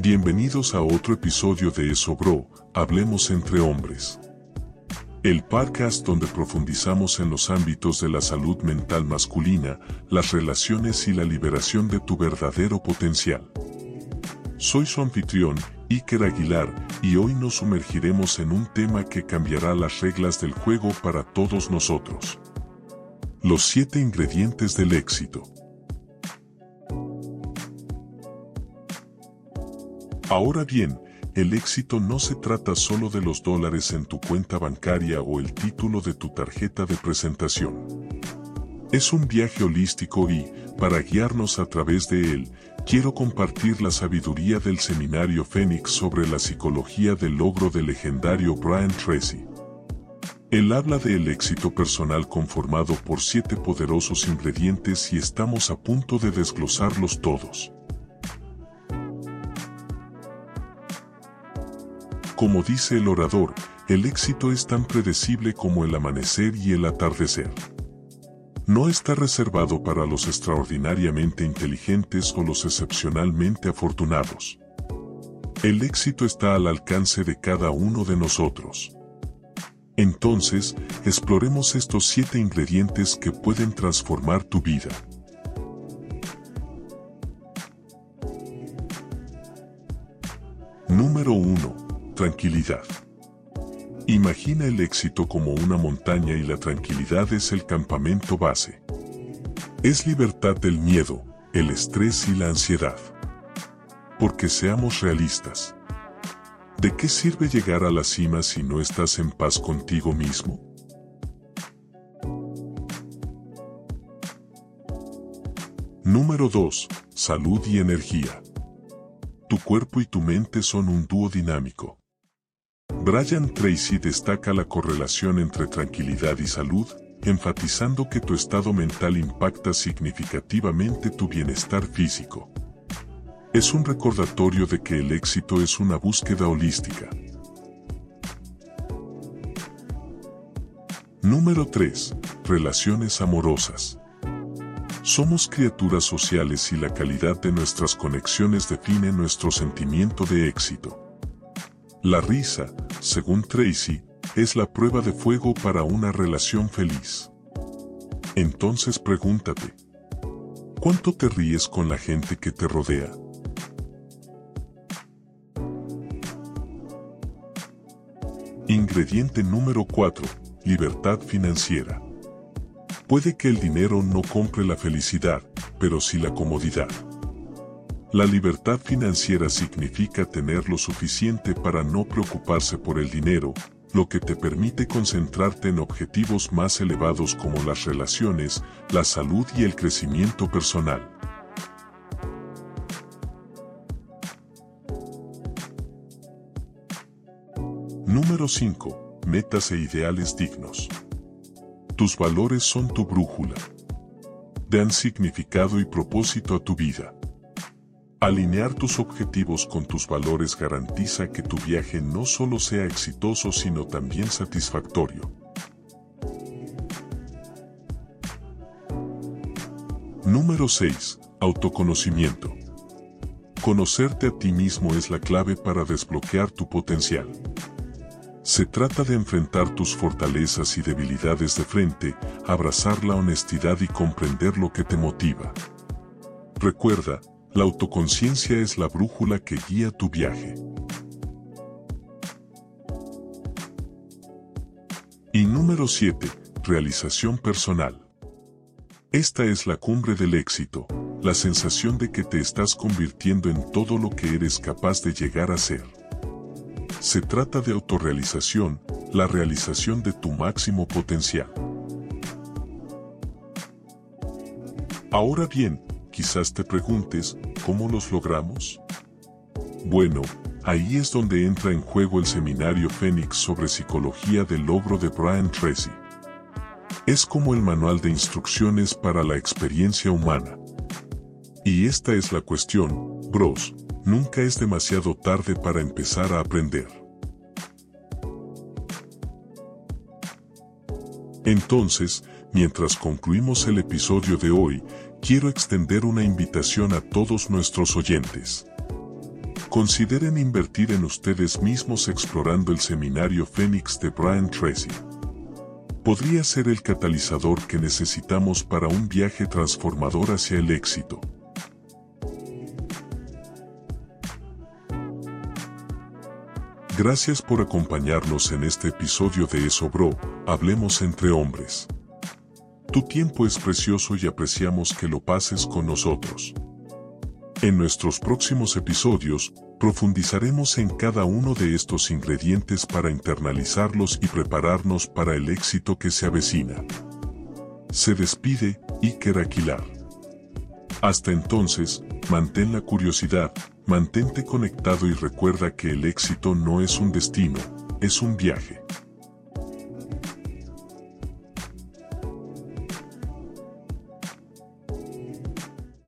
Bienvenidos a otro episodio de Eso Bro, Hablemos entre hombres. El podcast donde profundizamos en los ámbitos de la salud mental masculina, las relaciones y la liberación de tu verdadero potencial. Soy su anfitrión, Iker Aguilar, y hoy nos sumergiremos en un tema que cambiará las reglas del juego para todos nosotros. Los siete ingredientes del éxito. Ahora bien, el éxito no se trata solo de los dólares en tu cuenta bancaria o el título de tu tarjeta de presentación. Es un viaje holístico y, para guiarnos a través de él, quiero compartir la sabiduría del seminario Fénix sobre la psicología del logro del legendario Brian Tracy. Él habla del éxito personal conformado por siete poderosos ingredientes y estamos a punto de desglosarlos todos. Como dice el orador, el éxito es tan predecible como el amanecer y el atardecer. No está reservado para los extraordinariamente inteligentes o los excepcionalmente afortunados. El éxito está al alcance de cada uno de nosotros. Entonces, exploremos estos siete ingredientes que pueden transformar tu vida. Número 1 Tranquilidad. Imagina el éxito como una montaña y la tranquilidad es el campamento base. Es libertad del miedo, el estrés y la ansiedad. Porque seamos realistas. ¿De qué sirve llegar a la cima si no estás en paz contigo mismo? Número 2. Salud y energía. Tu cuerpo y tu mente son un dúo dinámico. Brian Tracy destaca la correlación entre tranquilidad y salud, enfatizando que tu estado mental impacta significativamente tu bienestar físico. Es un recordatorio de que el éxito es una búsqueda holística. Número 3. Relaciones amorosas. Somos criaturas sociales y la calidad de nuestras conexiones define nuestro sentimiento de éxito. La risa, según Tracy, es la prueba de fuego para una relación feliz. Entonces pregúntate, ¿cuánto te ríes con la gente que te rodea? Ingrediente número 4. Libertad financiera. Puede que el dinero no compre la felicidad, pero sí la comodidad. La libertad financiera significa tener lo suficiente para no preocuparse por el dinero, lo que te permite concentrarte en objetivos más elevados como las relaciones, la salud y el crecimiento personal. Número 5. Metas e ideales dignos. Tus valores son tu brújula. Dan significado y propósito a tu vida. Alinear tus objetivos con tus valores garantiza que tu viaje no solo sea exitoso sino también satisfactorio. Número 6. Autoconocimiento. Conocerte a ti mismo es la clave para desbloquear tu potencial. Se trata de enfrentar tus fortalezas y debilidades de frente, abrazar la honestidad y comprender lo que te motiva. Recuerda, la autoconciencia es la brújula que guía tu viaje. Y número 7. Realización personal. Esta es la cumbre del éxito, la sensación de que te estás convirtiendo en todo lo que eres capaz de llegar a ser. Se trata de autorrealización, la realización de tu máximo potencial. Ahora bien, Quizás te preguntes, ¿cómo los logramos? Bueno, ahí es donde entra en juego el seminario Fénix sobre psicología del logro de Brian Tracy. Es como el manual de instrucciones para la experiencia humana. Y esta es la cuestión, bros, nunca es demasiado tarde para empezar a aprender. Entonces, mientras concluimos el episodio de hoy, quiero extender una invitación a todos nuestros oyentes. consideren invertir en ustedes mismos explorando el seminario Fénix de Brian Tracy. Podría ser el catalizador que necesitamos para un viaje transformador hacia el éxito. Gracias por acompañarnos en este episodio de Eso Bro, Hablemos entre hombres. Tu tiempo es precioso y apreciamos que lo pases con nosotros. En nuestros próximos episodios, profundizaremos en cada uno de estos ingredientes para internalizarlos y prepararnos para el éxito que se avecina. Se despide Iker Aquilar. Hasta entonces, mantén la curiosidad, mantente conectado y recuerda que el éxito no es un destino, es un viaje.